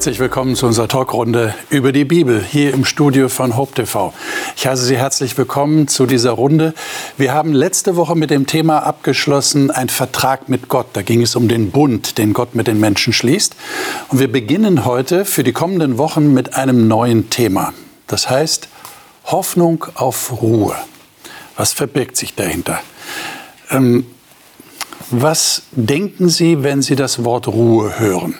Herzlich willkommen zu unserer Talkrunde über die Bibel hier im Studio von Hope TV. Ich heiße Sie herzlich willkommen zu dieser Runde. Wir haben letzte Woche mit dem Thema abgeschlossen, ein Vertrag mit Gott. Da ging es um den Bund, den Gott mit den Menschen schließt. Und wir beginnen heute für die kommenden Wochen mit einem neuen Thema. Das heißt Hoffnung auf Ruhe. Was verbirgt sich dahinter? Ähm, was denken Sie, wenn Sie das Wort Ruhe hören?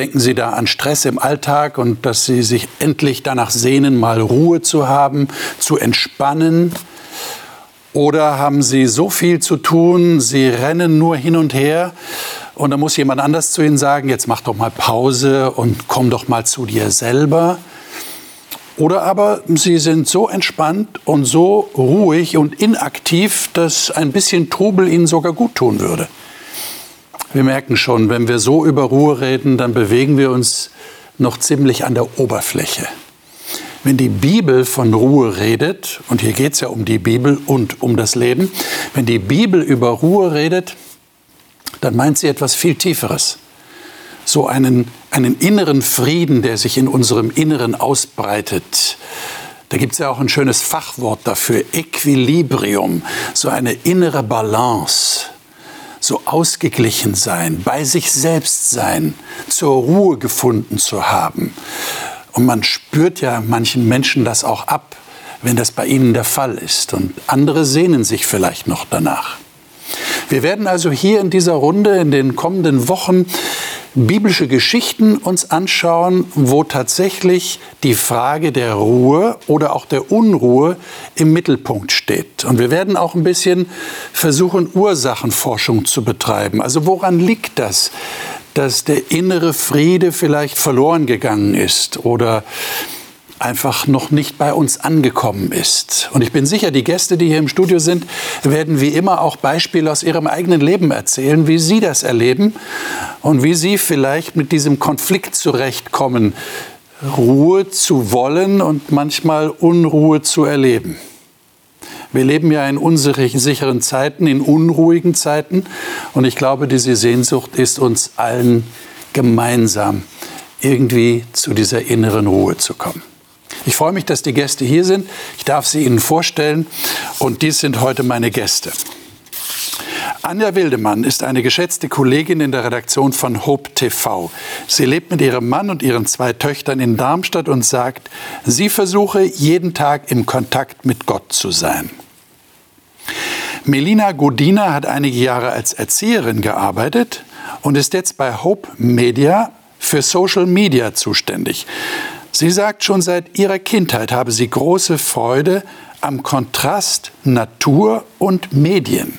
Denken Sie da an Stress im Alltag und dass Sie sich endlich danach sehnen, mal Ruhe zu haben, zu entspannen? Oder haben Sie so viel zu tun, Sie rennen nur hin und her und dann muss jemand anders zu Ihnen sagen, jetzt mach doch mal Pause und komm doch mal zu dir selber? Oder aber sie sind so entspannt und so ruhig und inaktiv, dass ein bisschen Trubel ihnen sogar gut tun würde. Wir merken schon, wenn wir so über Ruhe reden, dann bewegen wir uns noch ziemlich an der Oberfläche. Wenn die Bibel von Ruhe redet, und hier geht es ja um die Bibel und um das Leben, wenn die Bibel über Ruhe redet, dann meint sie etwas viel Tieferes so einen, einen inneren Frieden, der sich in unserem Inneren ausbreitet. Da gibt es ja auch ein schönes Fachwort dafür, Equilibrium, so eine innere Balance, so ausgeglichen sein, bei sich selbst sein, zur Ruhe gefunden zu haben. Und man spürt ja manchen Menschen das auch ab, wenn das bei ihnen der Fall ist. Und andere sehnen sich vielleicht noch danach. Wir werden also hier in dieser Runde in den kommenden Wochen biblische Geschichten uns anschauen, wo tatsächlich die Frage der Ruhe oder auch der Unruhe im Mittelpunkt steht. Und wir werden auch ein bisschen versuchen, Ursachenforschung zu betreiben. Also woran liegt das, dass der innere Friede vielleicht verloren gegangen ist oder einfach noch nicht bei uns angekommen ist. Und ich bin sicher, die Gäste, die hier im Studio sind, werden wie immer auch Beispiele aus ihrem eigenen Leben erzählen, wie sie das erleben und wie sie vielleicht mit diesem Konflikt zurechtkommen, Ruhe zu wollen und manchmal Unruhe zu erleben. Wir leben ja in unsicheren Zeiten, in unruhigen Zeiten. Und ich glaube, diese Sehnsucht ist uns allen gemeinsam, irgendwie zu dieser inneren Ruhe zu kommen. Ich freue mich, dass die Gäste hier sind. Ich darf sie Ihnen vorstellen. Und dies sind heute meine Gäste. Anja Wildemann ist eine geschätzte Kollegin in der Redaktion von Hope TV. Sie lebt mit ihrem Mann und ihren zwei Töchtern in Darmstadt und sagt, sie versuche jeden Tag im Kontakt mit Gott zu sein. Melina Godina hat einige Jahre als Erzieherin gearbeitet und ist jetzt bei Hope Media für Social Media zuständig. Sie sagt, schon seit ihrer Kindheit habe sie große Freude am Kontrast Natur und Medien.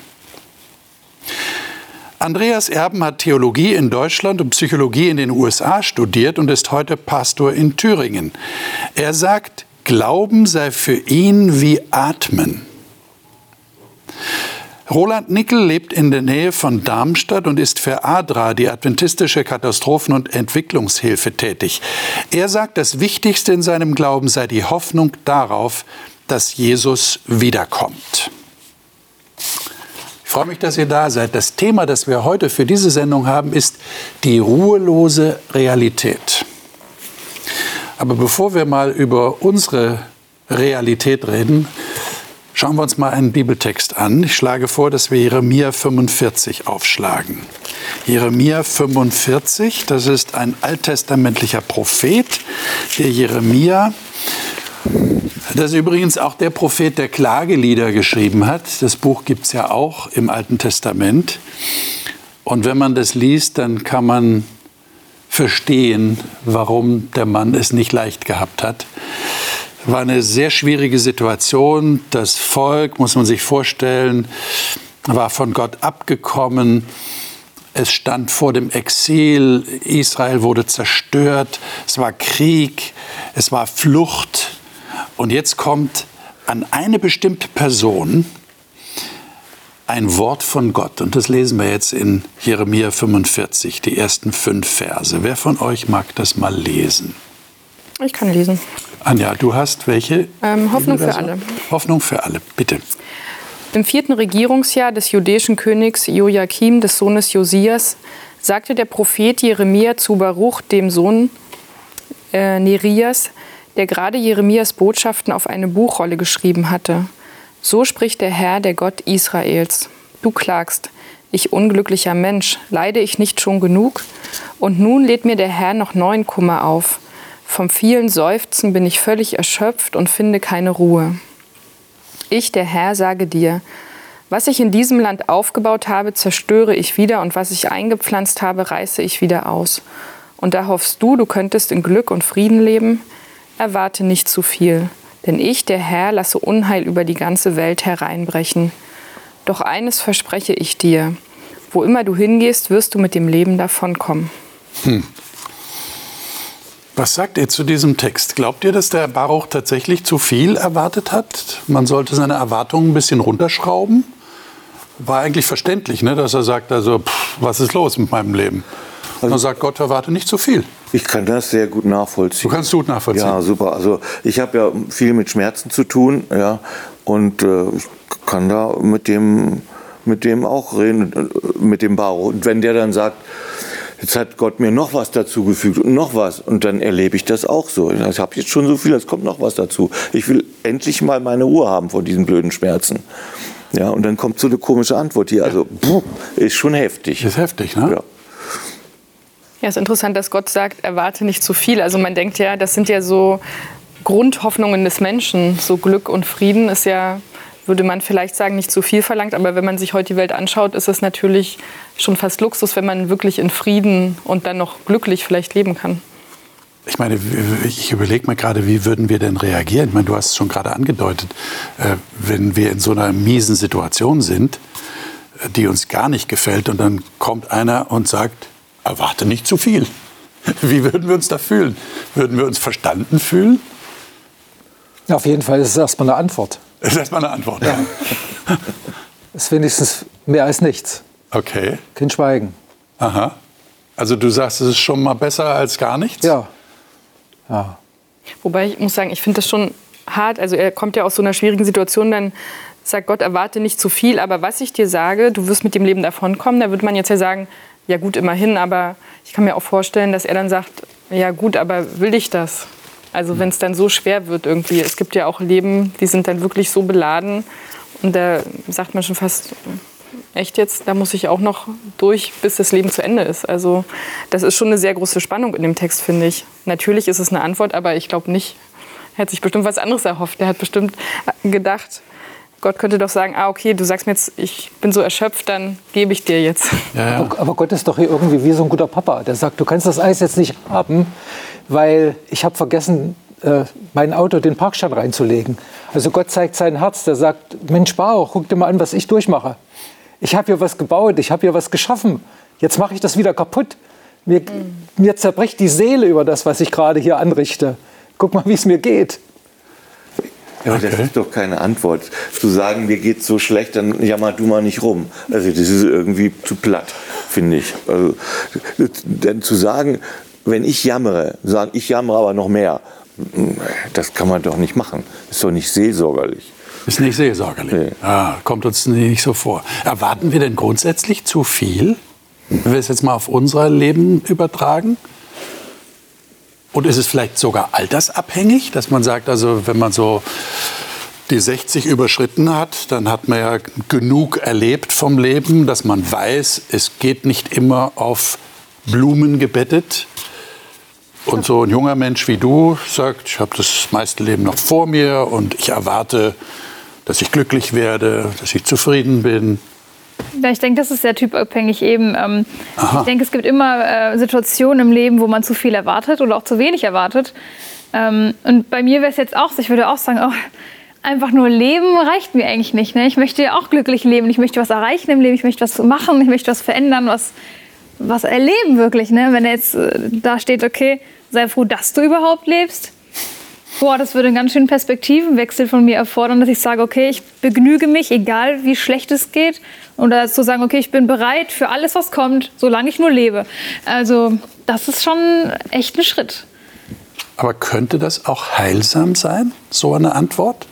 Andreas Erben hat Theologie in Deutschland und Psychologie in den USA studiert und ist heute Pastor in Thüringen. Er sagt, Glauben sei für ihn wie Atmen. Roland Nickel lebt in der Nähe von Darmstadt und ist für ADRA, die adventistische Katastrophen- und Entwicklungshilfe, tätig. Er sagt, das Wichtigste in seinem Glauben sei die Hoffnung darauf, dass Jesus wiederkommt. Ich freue mich, dass ihr da seid. Das Thema, das wir heute für diese Sendung haben, ist die ruhelose Realität. Aber bevor wir mal über unsere Realität reden, Schauen wir uns mal einen Bibeltext an. Ich schlage vor, dass wir Jeremia 45 aufschlagen. Jeremia 45, das ist ein alttestamentlicher Prophet, der Jeremia. Das ist übrigens auch der Prophet, der Klagelieder geschrieben hat. Das Buch gibt es ja auch im Alten Testament. Und wenn man das liest, dann kann man verstehen, warum der Mann es nicht leicht gehabt hat war eine sehr schwierige Situation. Das Volk, muss man sich vorstellen, war von Gott abgekommen. Es stand vor dem Exil. Israel wurde zerstört. Es war Krieg. Es war Flucht. Und jetzt kommt an eine bestimmte Person ein Wort von Gott. Und das lesen wir jetzt in Jeremia 45, die ersten fünf Verse. Wer von euch mag das mal lesen? Ich kann lesen. Anja, du hast welche? Ähm, Hoffnung für alle. Hoffnung für alle, bitte. Im vierten Regierungsjahr des jüdischen Königs Joachim, des Sohnes Josias, sagte der Prophet Jeremia zu Baruch, dem Sohn äh, Nerias, der gerade Jeremias Botschaften auf eine Buchrolle geschrieben hatte. So spricht der Herr, der Gott Israels. Du klagst, ich unglücklicher Mensch, leide ich nicht schon genug? Und nun lädt mir der Herr noch neuen Kummer auf. Vom vielen Seufzen bin ich völlig erschöpft und finde keine Ruhe. Ich, der Herr, sage dir, was ich in diesem Land aufgebaut habe, zerstöre ich wieder und was ich eingepflanzt habe, reiße ich wieder aus. Und da hoffst du, du könntest in Glück und Frieden leben? Erwarte nicht zu viel, denn ich, der Herr, lasse Unheil über die ganze Welt hereinbrechen. Doch eines verspreche ich dir, wo immer du hingehst, wirst du mit dem Leben davonkommen. Hm. Was sagt ihr zu diesem Text? Glaubt ihr, dass der Baruch tatsächlich zu viel erwartet hat? Man sollte seine Erwartungen ein bisschen runterschrauben? war eigentlich verständlich, ne, dass er sagt, also pff, was ist los mit meinem Leben? Und dann sagt Gott, erwarte nicht zu viel. Ich kann das sehr gut nachvollziehen. Du kannst gut nachvollziehen. Ja, super. Also ich habe ja viel mit Schmerzen zu tun, ja, und äh, ich kann da mit dem, mit dem auch reden, äh, mit dem Baro. Und wenn der dann sagt, jetzt hat Gott mir noch was dazu gefügt und noch was, und dann erlebe ich das auch so. Ich habe jetzt schon so viel, es kommt noch was dazu. Ich will endlich mal meine Ruhe haben vor diesen blöden Schmerzen. Ja, und dann kommt so eine komische Antwort hier. Also, pff, ist schon heftig. Ist heftig, ne? Ja. Ja, ist interessant, dass Gott sagt, erwarte nicht zu viel. Also man denkt ja, das sind ja so Grundhoffnungen des Menschen. So Glück und Frieden ist ja, würde man vielleicht sagen, nicht zu viel verlangt. Aber wenn man sich heute die Welt anschaut, ist es natürlich schon fast Luxus, wenn man wirklich in Frieden und dann noch glücklich vielleicht leben kann. Ich meine, ich überlege mir gerade, wie würden wir denn reagieren? Ich meine, du hast es schon gerade angedeutet, äh, wenn wir in so einer miesen Situation sind, äh, die uns gar nicht gefällt, und dann kommt einer und sagt, erwarte nicht zu viel. Wie würden wir uns da fühlen? Würden wir uns verstanden fühlen? Auf jeden Fall ist es erstmal eine Antwort. Das ist erstmal eine Antwort, ja. Das ist wenigstens mehr als nichts. Okay. Kein Schweigen. Aha. Also du sagst, es ist schon mal besser als gar nichts? Ja. Ja. Wobei ich muss sagen, ich finde das schon hart. Also er kommt ja aus so einer schwierigen Situation, dann sagt Gott, erwarte nicht zu viel. Aber was ich dir sage, du wirst mit dem Leben davonkommen, da würde man jetzt ja sagen, ja gut, immerhin. Aber ich kann mir auch vorstellen, dass er dann sagt, ja gut, aber will ich das? Also wenn es dann so schwer wird irgendwie. Es gibt ja auch Leben, die sind dann wirklich so beladen. Und da sagt man schon fast, echt jetzt, da muss ich auch noch durch, bis das Leben zu Ende ist. Also das ist schon eine sehr große Spannung in dem Text, finde ich. Natürlich ist es eine Antwort, aber ich glaube nicht. Er hat sich bestimmt was anderes erhofft. Er hat bestimmt gedacht, Gott könnte doch sagen, ah, okay, du sagst mir jetzt, ich bin so erschöpft, dann gebe ich dir jetzt. Ja, ja. Aber Gott ist doch hier irgendwie wie so ein guter Papa. Der sagt, du kannst das Eis jetzt nicht haben, weil ich habe vergessen, äh, mein Auto den Parkstand reinzulegen. Also Gott zeigt sein Herz, der sagt, Mensch, Bauch, guck dir mal an, was ich durchmache ich habe hier was gebaut, ich habe hier was geschaffen. Jetzt mache ich das wieder kaputt. Mir, mhm. mir zerbricht die Seele über das, was ich gerade hier anrichte. Guck mal, wie es mir geht. Ja, okay. das ist doch keine Antwort. Zu sagen, mir geht so schlecht, dann jammer du mal nicht rum. Also das ist irgendwie zu platt, finde ich. Also, denn zu sagen, wenn ich jammere, sagen, ich jammere aber noch mehr, das kann man doch nicht machen. Ist doch nicht seelsorgerlich. Ist nicht seelsorgerlich. Nee. Ah, kommt uns nicht so vor. Erwarten wir denn grundsätzlich zu viel, wenn wir es jetzt mal auf unser Leben übertragen? Und ist es vielleicht sogar altersabhängig, dass man sagt, also wenn man so die 60 überschritten hat, dann hat man ja genug erlebt vom Leben, dass man weiß, es geht nicht immer auf Blumen gebettet. Und so ein junger Mensch wie du sagt, ich habe das meiste Leben noch vor mir und ich erwarte dass ich glücklich werde, dass ich zufrieden bin. Ja, ich denke, das ist sehr typabhängig eben. Ähm, ich denke, es gibt immer äh, Situationen im Leben, wo man zu viel erwartet oder auch zu wenig erwartet. Ähm, und bei mir wäre es jetzt auch so, ich würde auch sagen, oh, einfach nur leben reicht mir eigentlich nicht. Ne? Ich möchte ja auch glücklich leben, ich möchte was erreichen im Leben, ich möchte was machen, ich möchte was verändern, was, was erleben wirklich. Ne? Wenn jetzt äh, da steht, okay, sei froh, dass du überhaupt lebst, Boah, das würde einen ganz schönen Perspektivenwechsel von mir erfordern, dass ich sage, okay, ich begnüge mich, egal wie schlecht es geht. Oder zu sagen, okay, ich bin bereit für alles, was kommt, solange ich nur lebe. Also das ist schon echt ein Schritt. Aber könnte das auch heilsam sein, so eine Antwort?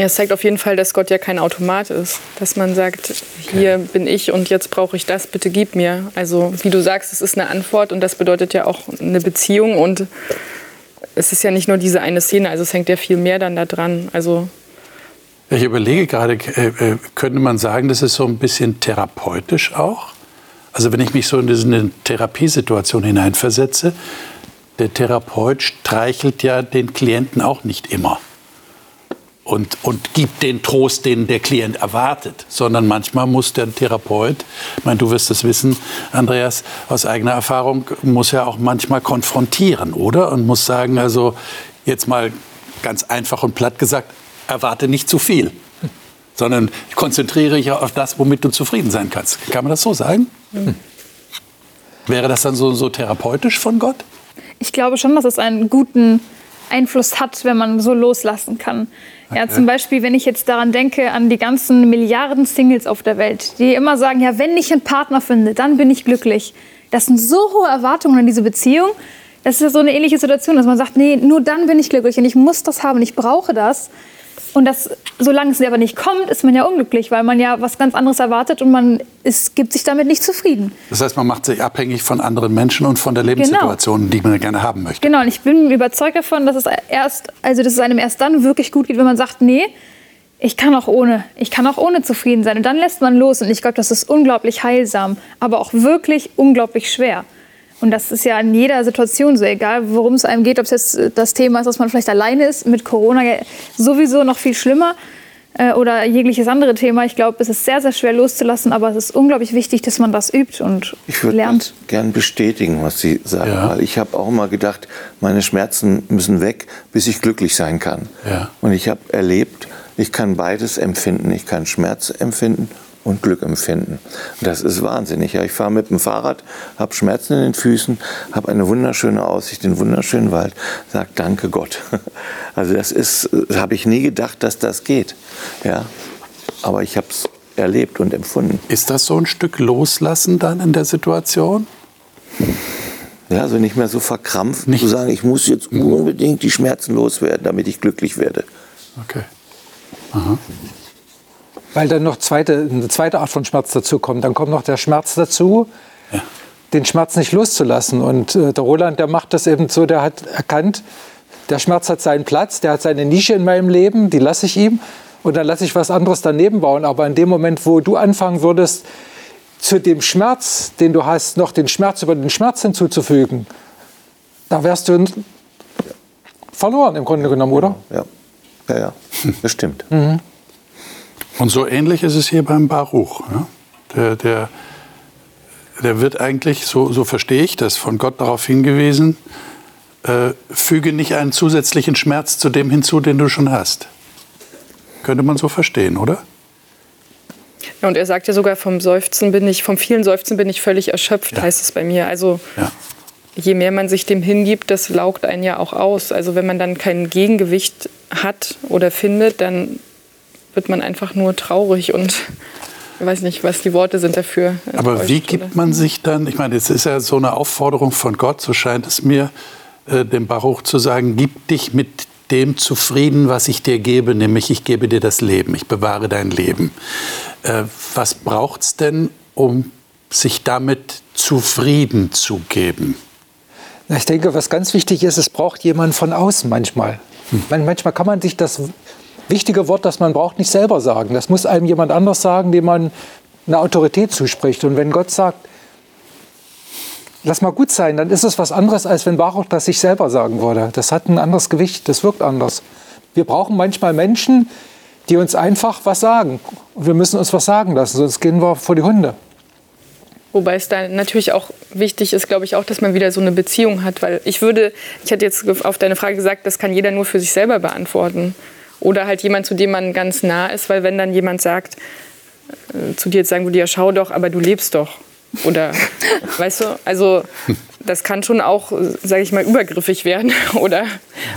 Ja, es zeigt auf jeden Fall, dass Gott ja kein Automat ist. Dass man sagt, hier okay. bin ich und jetzt brauche ich das, bitte gib mir. Also wie du sagst, es ist eine Antwort und das bedeutet ja auch eine Beziehung und es ist ja nicht nur diese eine Szene, also es hängt ja viel mehr dann da dran. Also ich überlege gerade, äh, äh, könnte man sagen, das ist so ein bisschen therapeutisch auch? Also wenn ich mich so in diese Therapiesituation hineinversetze, der Therapeut streichelt ja den Klienten auch nicht immer und, und gibt den Trost, den der Klient erwartet, sondern manchmal muss der Therapeut, ich meine, du wirst es wissen, Andreas, aus eigener Erfahrung, muss ja auch manchmal konfrontieren, oder? Und muss sagen, also jetzt mal ganz einfach und platt gesagt, erwarte nicht zu viel, sondern konzentriere dich auf das, womit du zufrieden sein kannst. Kann man das so sagen? Hm. Wäre das dann so, so therapeutisch von Gott? Ich glaube schon, dass es einen guten Einfluss hat, wenn man so loslassen kann. Ja, zum Beispiel, wenn ich jetzt daran denke, an die ganzen Milliarden Singles auf der Welt, die immer sagen, ja, wenn ich einen Partner finde, dann bin ich glücklich. Das sind so hohe Erwartungen an diese Beziehung. Das ist ja so eine ähnliche Situation, dass man sagt, nee, nur dann bin ich glücklich und ich muss das haben, ich brauche das. Und das, solange es aber nicht kommt, ist man ja unglücklich, weil man ja was ganz anderes erwartet und man ist, gibt sich damit nicht zufrieden. Das heißt, man macht sich abhängig von anderen Menschen und von der genau. Lebenssituation, genau. die man gerne haben möchte. Genau, und ich bin überzeugt davon, dass es erst, also dass es einem erst dann wirklich gut geht, wenn man sagt, nee, ich kann auch ohne, ich kann auch ohne zufrieden sein. Und dann lässt man los und ich glaube, das ist unglaublich heilsam, aber auch wirklich unglaublich schwer. Und das ist ja in jeder Situation so, egal worum es einem geht, ob es jetzt äh, das Thema ist, dass man vielleicht alleine ist, mit Corona sowieso noch viel schlimmer äh, oder jegliches andere Thema. Ich glaube, es ist sehr, sehr schwer loszulassen, aber es ist unglaublich wichtig, dass man das übt und ich lernt. Ich gern bestätigen, was Sie sagen, ja. weil ich habe auch immer gedacht, meine Schmerzen müssen weg, bis ich glücklich sein kann. Ja. Und ich habe erlebt, ich kann beides empfinden. Ich kann Schmerz empfinden und Glück empfinden. Das ist wahnsinnig. Ja, ich fahre mit dem Fahrrad, habe Schmerzen in den Füßen, habe eine wunderschöne Aussicht, einen wunderschönen Wald, sage Danke Gott. Also das ist, habe ich nie gedacht, dass das geht. Ja, aber ich habe es erlebt und empfunden. Ist das so ein Stück Loslassen dann in der Situation? Ja, also nicht mehr so verkrampft, nicht. zu sagen, ich muss jetzt unbedingt die Schmerzen loswerden, damit ich glücklich werde. Okay. Aha. Weil dann noch zweite, eine zweite Art von Schmerz dazu kommt. Dann kommt noch der Schmerz dazu, ja. den Schmerz nicht loszulassen. Und äh, der Roland, der macht das eben so, der hat erkannt, der Schmerz hat seinen Platz, der hat seine Nische in meinem Leben, die lasse ich ihm. Und dann lasse ich was anderes daneben bauen. Aber in dem Moment, wo du anfangen würdest, zu dem Schmerz, den du hast, noch den Schmerz über den Schmerz hinzuzufügen, da wärst du verloren im Grunde genommen, oder? Ja, ja, ja. das stimmt. Mhm. Und so ähnlich ist es hier beim Baruch. Ja? Der, der, der wird eigentlich, so, so verstehe ich das, von Gott darauf hingewiesen, äh, füge nicht einen zusätzlichen Schmerz zu dem hinzu, den du schon hast. Könnte man so verstehen, oder? Ja, und er sagt ja sogar, vom Seufzen bin ich, vom vielen Seufzen bin ich völlig erschöpft, ja. heißt es bei mir. Also ja. je mehr man sich dem hingibt, das laugt einen ja auch aus. Also wenn man dann kein Gegengewicht hat oder findet, dann wird man einfach nur traurig und ich weiß nicht, was die Worte sind dafür. Aber wie gibt man sich dann, ich meine, es ist ja so eine Aufforderung von Gott, so scheint es mir, äh, dem Baruch zu sagen, gib dich mit dem zufrieden, was ich dir gebe, nämlich ich gebe dir das Leben, ich bewahre dein Leben. Äh, was braucht es denn, um sich damit zufrieden zu geben? Ich denke, was ganz wichtig ist, es braucht jemand von außen manchmal. Hm. Manchmal kann man sich das wichtige Wort, das man braucht, nicht selber sagen. Das muss einem jemand anders sagen, dem man eine Autorität zuspricht. Und wenn Gott sagt, lass mal gut sein, dann ist es was anderes, als wenn Baruch das sich selber sagen würde. Das hat ein anderes Gewicht, das wirkt anders. Wir brauchen manchmal Menschen, die uns einfach was sagen. Wir müssen uns was sagen lassen, sonst gehen wir vor die Hunde. Wobei es da natürlich auch wichtig ist, glaube ich, auch, dass man wieder so eine Beziehung hat. Weil ich würde, ich hatte jetzt auf deine Frage gesagt, das kann jeder nur für sich selber beantworten. Oder halt jemand, zu dem man ganz nah ist, weil wenn dann jemand sagt, äh, zu dir jetzt sagen würde, ja schau doch, aber du lebst doch. Oder, weißt du, also das kann schon auch, sage ich mal, übergriffig werden oder,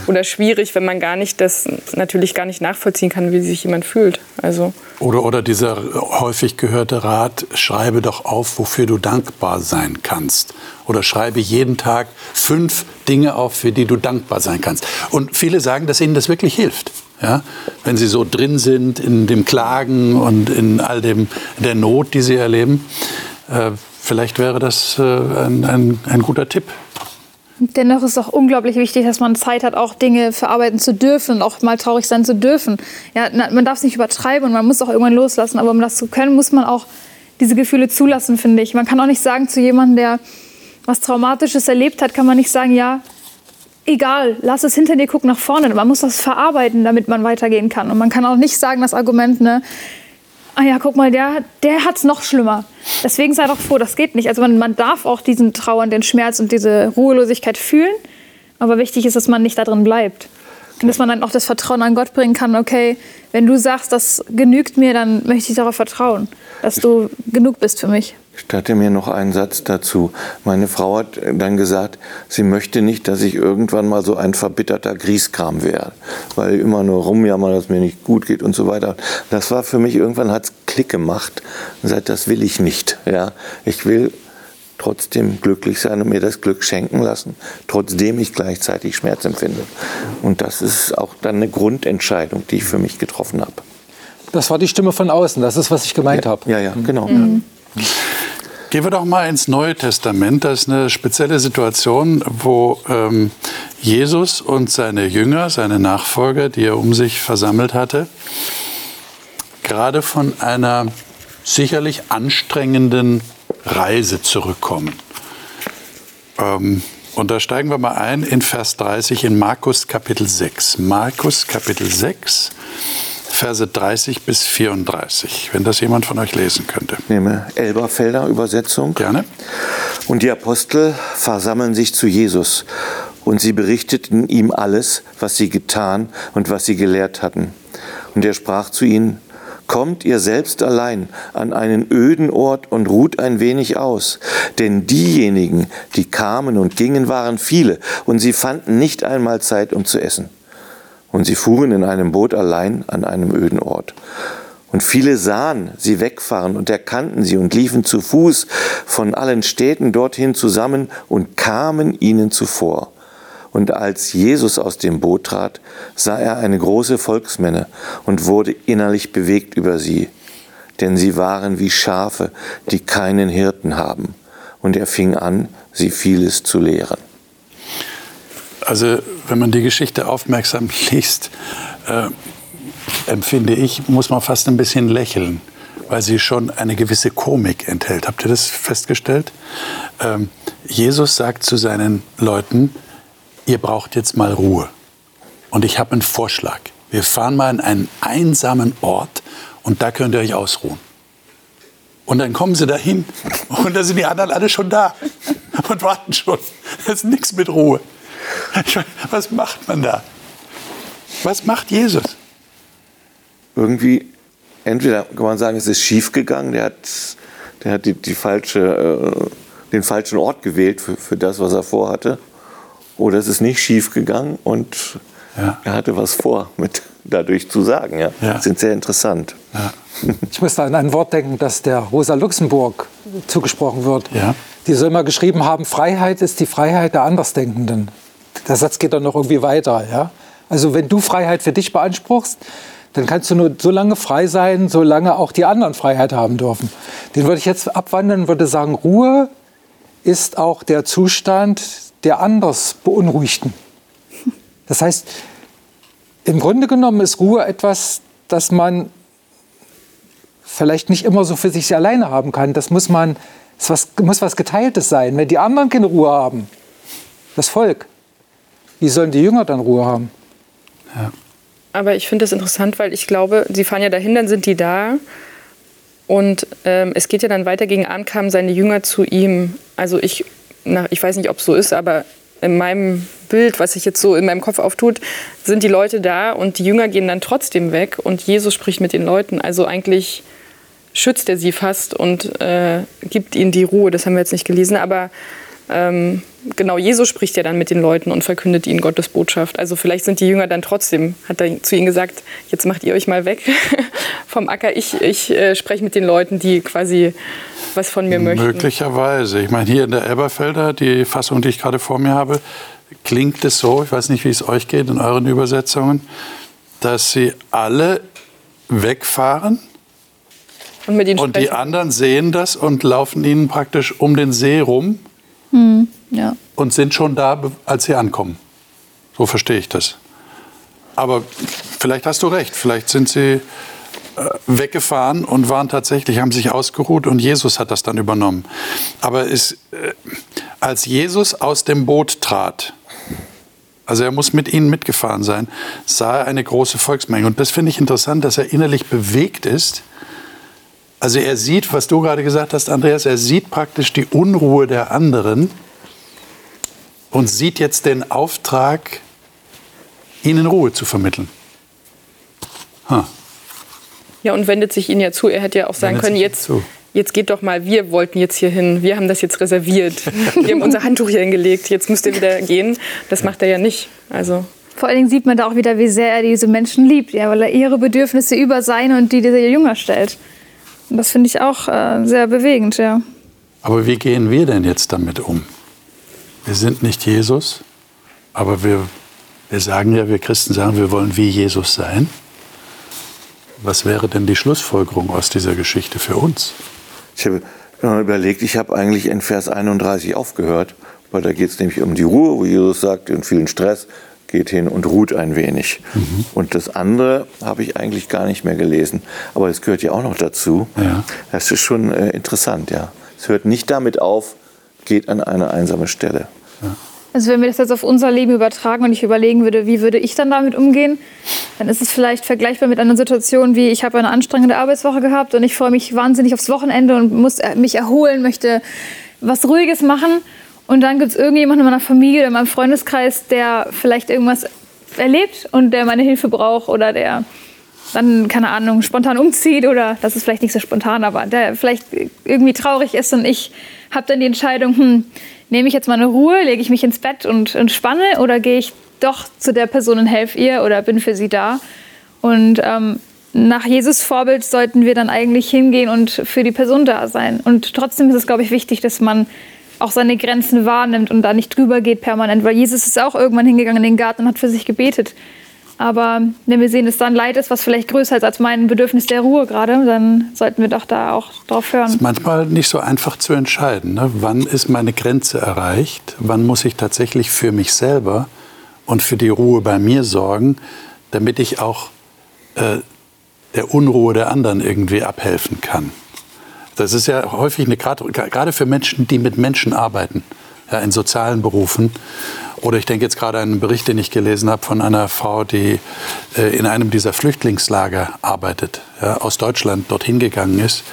oder schwierig, wenn man gar nicht das natürlich gar nicht nachvollziehen kann, wie sich jemand fühlt. Also oder, oder dieser häufig gehörte Rat, schreibe doch auf, wofür du dankbar sein kannst. Oder schreibe jeden Tag fünf Dinge auf, für die du dankbar sein kannst. Und viele sagen, dass ihnen das wirklich hilft. Ja? Wenn sie so drin sind in dem Klagen und in all dem der Not, die sie erleben. Äh, vielleicht wäre das äh, ein, ein, ein guter Tipp. Dennoch ist es auch unglaublich wichtig, dass man Zeit hat, auch Dinge verarbeiten zu dürfen, auch mal traurig sein zu dürfen. Ja, man darf es nicht übertreiben und man muss auch irgendwann loslassen, aber um das zu können, muss man auch diese Gefühle zulassen, finde ich. Man kann auch nicht sagen zu jemandem, der was Traumatisches erlebt hat, kann man nicht sagen, ja, egal, lass es hinter dir, guck nach vorne. Man muss das verarbeiten, damit man weitergehen kann. Und man kann auch nicht sagen, das Argument, ne, ah ja, guck mal, der, der hat es noch schlimmer. Deswegen sei doch froh, das geht nicht. Also man, man darf auch diesen Trauern, den Schmerz und diese Ruhelosigkeit fühlen. Aber wichtig ist, dass man nicht da drin bleibt. Und dass man dann auch das Vertrauen an Gott bringen kann, okay, wenn du sagst, das genügt mir, dann möchte ich darauf vertrauen, dass du genug bist für mich. Ich hatte mir noch einen Satz dazu. Meine Frau hat dann gesagt, sie möchte nicht, dass ich irgendwann mal so ein verbitterter Grieskram wäre, weil immer nur rumjammern, dass mir nicht gut geht und so weiter. Das war für mich, irgendwann hat es Klick gemacht und gesagt, das will ich nicht. Ja, ich will trotzdem glücklich sein und mir das Glück schenken lassen, trotzdem ich gleichzeitig Schmerz empfinde. Und das ist auch dann eine Grundentscheidung, die ich für mich getroffen habe. Das war die Stimme von außen, das ist, was ich gemeint ja, habe. Ja, ja, genau. Mhm. Gehen wir doch mal ins Neue Testament. Das ist eine spezielle Situation, wo ähm, Jesus und seine Jünger, seine Nachfolger, die er um sich versammelt hatte, gerade von einer sicherlich anstrengenden Reise zurückkommen. Ähm, und da steigen wir mal ein in Vers 30 in Markus Kapitel 6. Markus Kapitel 6. Verse 30 bis 34, wenn das jemand von euch lesen könnte. Ich nehme Elberfelder Übersetzung. Gerne. Und die Apostel versammeln sich zu Jesus und sie berichteten ihm alles, was sie getan und was sie gelehrt hatten. Und er sprach zu ihnen, Kommt ihr selbst allein an einen öden Ort und ruht ein wenig aus, denn diejenigen, die kamen und gingen, waren viele, und sie fanden nicht einmal Zeit, um zu essen. Und sie fuhren in einem Boot allein an einem öden Ort. Und viele sahen sie wegfahren und erkannten sie und liefen zu Fuß von allen Städten dorthin zusammen und kamen ihnen zuvor. Und als Jesus aus dem Boot trat, sah er eine große Volksmenge und wurde innerlich bewegt über sie, denn sie waren wie Schafe, die keinen Hirten haben. Und er fing an, sie vieles zu lehren. Also wenn man die Geschichte aufmerksam liest, äh, empfinde ich, muss man fast ein bisschen lächeln, weil sie schon eine gewisse Komik enthält. Habt ihr das festgestellt? Ähm, Jesus sagt zu seinen Leuten, ihr braucht jetzt mal Ruhe. Und ich habe einen Vorschlag. Wir fahren mal in einen einsamen Ort und da könnt ihr euch ausruhen. Und dann kommen sie dahin und da sind die anderen alle schon da und warten schon. Das ist nichts mit Ruhe. Was macht man da? Was macht Jesus? Irgendwie, entweder kann man sagen, es ist schiefgegangen, der hat, der hat die, die falsche, äh, den falschen Ort gewählt für, für das, was er vorhatte. Oder es ist nicht schiefgegangen und ja. er hatte was vor, mit dadurch zu sagen. Ja. ja. Das sind sehr interessant. Ja. Ich muss da an ein Wort denken, das der Rosa Luxemburg zugesprochen wird. Ja. Die soll mal geschrieben haben, Freiheit ist die Freiheit der Andersdenkenden der Satz geht dann noch irgendwie weiter. Ja? Also wenn du Freiheit für dich beanspruchst, dann kannst du nur so lange frei sein, solange auch die anderen Freiheit haben dürfen. Den würde ich jetzt abwandeln und würde sagen, Ruhe ist auch der Zustand der anders Beunruhigten. Das heißt, im Grunde genommen ist Ruhe etwas, das man vielleicht nicht immer so für sich alleine haben kann. Das muss man, das muss was Geteiltes sein. Wenn die anderen keine Ruhe haben, das Volk, wie sollen die Jünger dann Ruhe haben? Ja. Aber ich finde das interessant, weil ich glaube, sie fahren ja dahin, dann sind die da. Und ähm, es geht ja dann weiter. Gegen Abend kamen seine Jünger zu ihm. Also ich, na, ich weiß nicht, ob es so ist, aber in meinem Bild, was sich jetzt so in meinem Kopf auftut, sind die Leute da und die Jünger gehen dann trotzdem weg und Jesus spricht mit den Leuten. Also eigentlich schützt er sie fast und äh, gibt ihnen die Ruhe. Das haben wir jetzt nicht gelesen, aber ähm, genau, Jesus spricht ja dann mit den Leuten und verkündet ihnen Gottes Botschaft. Also vielleicht sind die Jünger dann trotzdem, hat er zu ihnen gesagt, jetzt macht ihr euch mal weg vom Acker. Ich, ich äh, spreche mit den Leuten, die quasi was von mir möchten. Möglicherweise. Ich meine, hier in der Elberfelder, die Fassung, die ich gerade vor mir habe, klingt es so, ich weiß nicht, wie es euch geht in euren Übersetzungen, dass sie alle wegfahren Und und die anderen sehen das und laufen ihnen praktisch um den See rum Ja. und sind schon da, als sie ankommen. So verstehe ich das. Aber vielleicht hast du recht. Vielleicht sind sie äh, weggefahren und waren tatsächlich, haben sich ausgeruht und Jesus hat das dann übernommen. Aber es, äh, als Jesus aus dem Boot trat, also er muss mit ihnen mitgefahren sein, sah er eine große Volksmenge. Und das finde ich interessant, dass er innerlich bewegt ist. Also er sieht, was du gerade gesagt hast, Andreas, er sieht praktisch die Unruhe der anderen und sieht jetzt den Auftrag, ihnen Ruhe zu vermitteln. Ha. Ja, und wendet sich ihnen ja zu. Er hätte ja auch sagen Wendet können, jetzt, jetzt geht doch mal, wir wollten jetzt hier hin, wir haben das jetzt reserviert. Wir haben unser Handtuch hier hingelegt, jetzt müsst ihr wieder gehen. Das macht er ja nicht. Also, Vor allen Dingen sieht man da auch wieder, wie sehr er diese Menschen liebt, ja, weil er ihre Bedürfnisse über seine und die dieser Jünger stellt. Das finde ich auch äh, sehr bewegend, ja. Aber wie gehen wir denn jetzt damit um? Wir sind nicht Jesus, aber wir, wir sagen ja, wir Christen sagen, wir wollen wie Jesus sein. Was wäre denn die Schlussfolgerung aus dieser Geschichte für uns? Ich habe mir überlegt, ich habe eigentlich in Vers 31 aufgehört, weil da geht es nämlich um die Ruhe, wo Jesus sagt, in vielen Stress, geht hin und ruht ein wenig. Und das andere habe ich eigentlich gar nicht mehr gelesen. Aber es gehört ja auch noch dazu. Ja. Das ist schon äh, interessant, ja. Es hört nicht damit auf, geht an eine einsame Stelle. Also wenn wir das jetzt auf unser Leben übertragen und ich überlegen würde, wie würde ich dann damit umgehen, dann ist es vielleicht vergleichbar mit einer Situation wie, ich habe eine anstrengende Arbeitswoche gehabt und ich freue mich wahnsinnig aufs Wochenende und muss äh, mich erholen, möchte was Ruhiges machen. Und dann gibt es irgendjemanden in meiner Familie oder in meinem Freundeskreis, der vielleicht irgendwas erlebt und der meine Hilfe braucht oder der dann, keine Ahnung, spontan umzieht oder das ist vielleicht nicht so spontan, aber der vielleicht irgendwie traurig ist und ich habe dann die Entscheidung, hm, nehme ich jetzt mal eine Ruhe, lege ich mich ins Bett und entspanne oder gehe ich doch zu der Person und helfe ihr oder bin für sie da? Und ähm, nach Jesus Vorbild sollten wir dann eigentlich hingehen und für die Person da sein. Und trotzdem ist es, glaube ich, wichtig, dass man auch seine Grenzen wahrnimmt und da nicht drüber geht permanent, weil Jesus ist auch irgendwann hingegangen in den Garten und hat für sich gebetet. Aber wenn wir sehen, dass da ein Leid ist, was vielleicht größer ist als mein Bedürfnis der Ruhe gerade, dann sollten wir doch da auch drauf hören. ist manchmal nicht so einfach zu entscheiden. Ne? Wann ist meine Grenze erreicht? Wann muss ich tatsächlich für mich selber und für die Ruhe bei mir sorgen, damit ich auch äh, der Unruhe der anderen irgendwie abhelfen kann? Das ist ja häufig eine, gerade für Menschen, die mit Menschen arbeiten, ja, in sozialen Berufen. Oder ich denke jetzt gerade an einen Bericht, den ich gelesen habe von einer Frau, die äh, in einem dieser Flüchtlingslager arbeitet, ja, aus Deutschland dorthin gegangen ist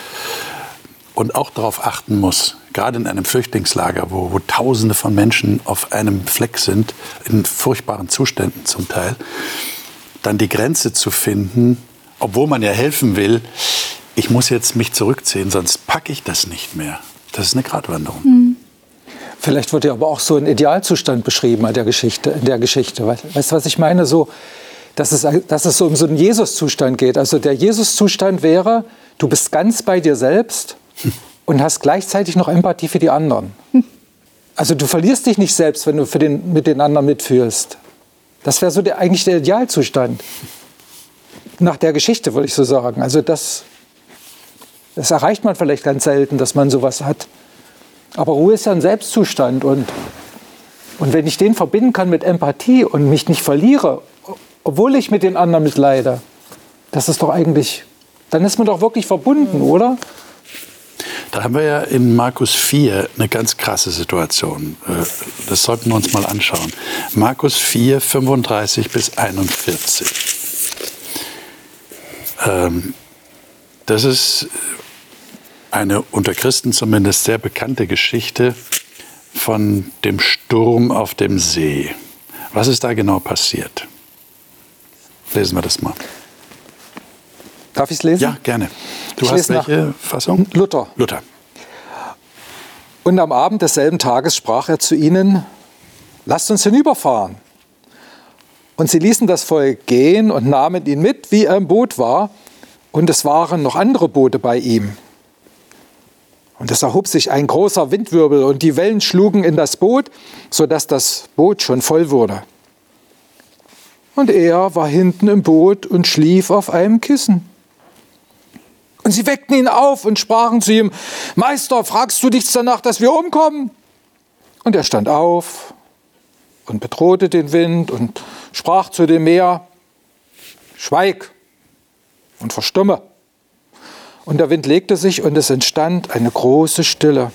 und auch darauf achten muss, gerade in einem Flüchtlingslager, wo, wo Tausende von Menschen auf einem Fleck sind, in furchtbaren Zuständen zum Teil, dann die Grenze zu finden, obwohl man ja helfen will, ich muss jetzt mich zurückziehen, sonst packe ich das nicht mehr. Das ist eine Gratwanderung. Vielleicht wird ja aber auch so ein Idealzustand beschrieben in der Geschichte. In der Geschichte. Weißt du, was ich meine? So, dass, es, dass es so um so einen Jesus-Zustand geht. Also der Jesus-Zustand wäre, du bist ganz bei dir selbst und hast gleichzeitig noch Empathie für die anderen. Also du verlierst dich nicht selbst, wenn du für den, mit den anderen mitfühlst. Das wäre so der, eigentlich der Idealzustand. Nach der Geschichte, würde ich so sagen. Also das, das erreicht man vielleicht ganz selten, dass man sowas hat. Aber Ruhe ist ja ein Selbstzustand und, und wenn ich den verbinden kann mit Empathie und mich nicht verliere, obwohl ich mit den anderen mitleide, das ist doch eigentlich, dann ist man doch wirklich verbunden, oder? Da haben wir ja in Markus 4 eine ganz krasse Situation. Äh, Das sollten wir uns mal anschauen. Markus 4, 35 bis 41. Ähm, Das ist eine unter Christen zumindest sehr bekannte Geschichte von dem Sturm auf dem See. Was ist da genau passiert? Lesen wir das mal. Darf ich es lesen? Ja, gerne. Du Ich hast welche Fassung? Luther. Luther. Und am Abend desselben Tages sprach er zu ihnen, lasst uns hinüberfahren. Und sie ließen das Volk gehen und nahmen ihn mit, wie er im Boot war, und es waren noch andere Boote bei ihm. Und es erhob sich ein großer Windwirbel und die Wellen schlugen in das Boot, sodass das Boot schon voll wurde. Und er war hinten im Boot und schlief auf einem Kissen. Und sie weckten ihn auf und sprachen zu ihm, Meister, fragst du dich danach, dass wir umkommen? Und er stand auf und bedrohte den Wind und sprach zu dem Meer, Schweig und verstumme. Und der Wind legte sich und es entstand eine große Stille.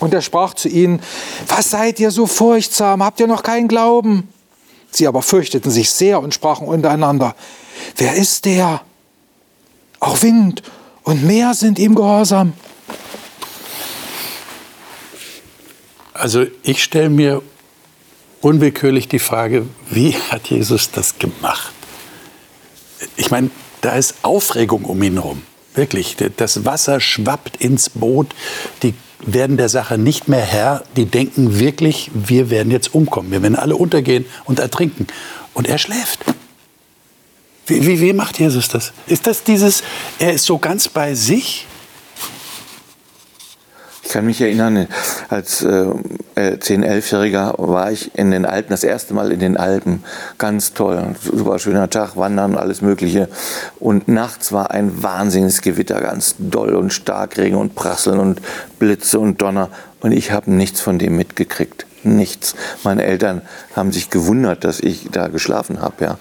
Und er sprach zu ihnen, was seid ihr so furchtsam, habt ihr noch keinen Glauben? Sie aber fürchteten sich sehr und sprachen untereinander, wer ist der? Auch Wind und Meer sind ihm gehorsam. Also ich stelle mir unwillkürlich die Frage, wie hat Jesus das gemacht? Ich meine, da ist Aufregung um ihn herum. Wirklich, das Wasser schwappt ins Boot, die werden der Sache nicht mehr Herr, die denken wirklich, wir werden jetzt umkommen, wir werden alle untergehen und ertrinken. Und er schläft. Wie, wie, wie macht Jesus das? Ist das dieses, er ist so ganz bei sich? Ich kann mich erinnern, als äh, 10-, 11-Jähriger war ich in den Alpen, das erste Mal in den Alpen. Ganz toll, super schöner Tag, Wandern, alles Mögliche. Und nachts war ein wahnsinniges Gewitter, ganz doll und stark, Regen und Prasseln und Blitze und Donner. Und ich habe nichts von dem mitgekriegt. Nichts. Meine Eltern haben sich gewundert, dass ich da geschlafen habe, ja.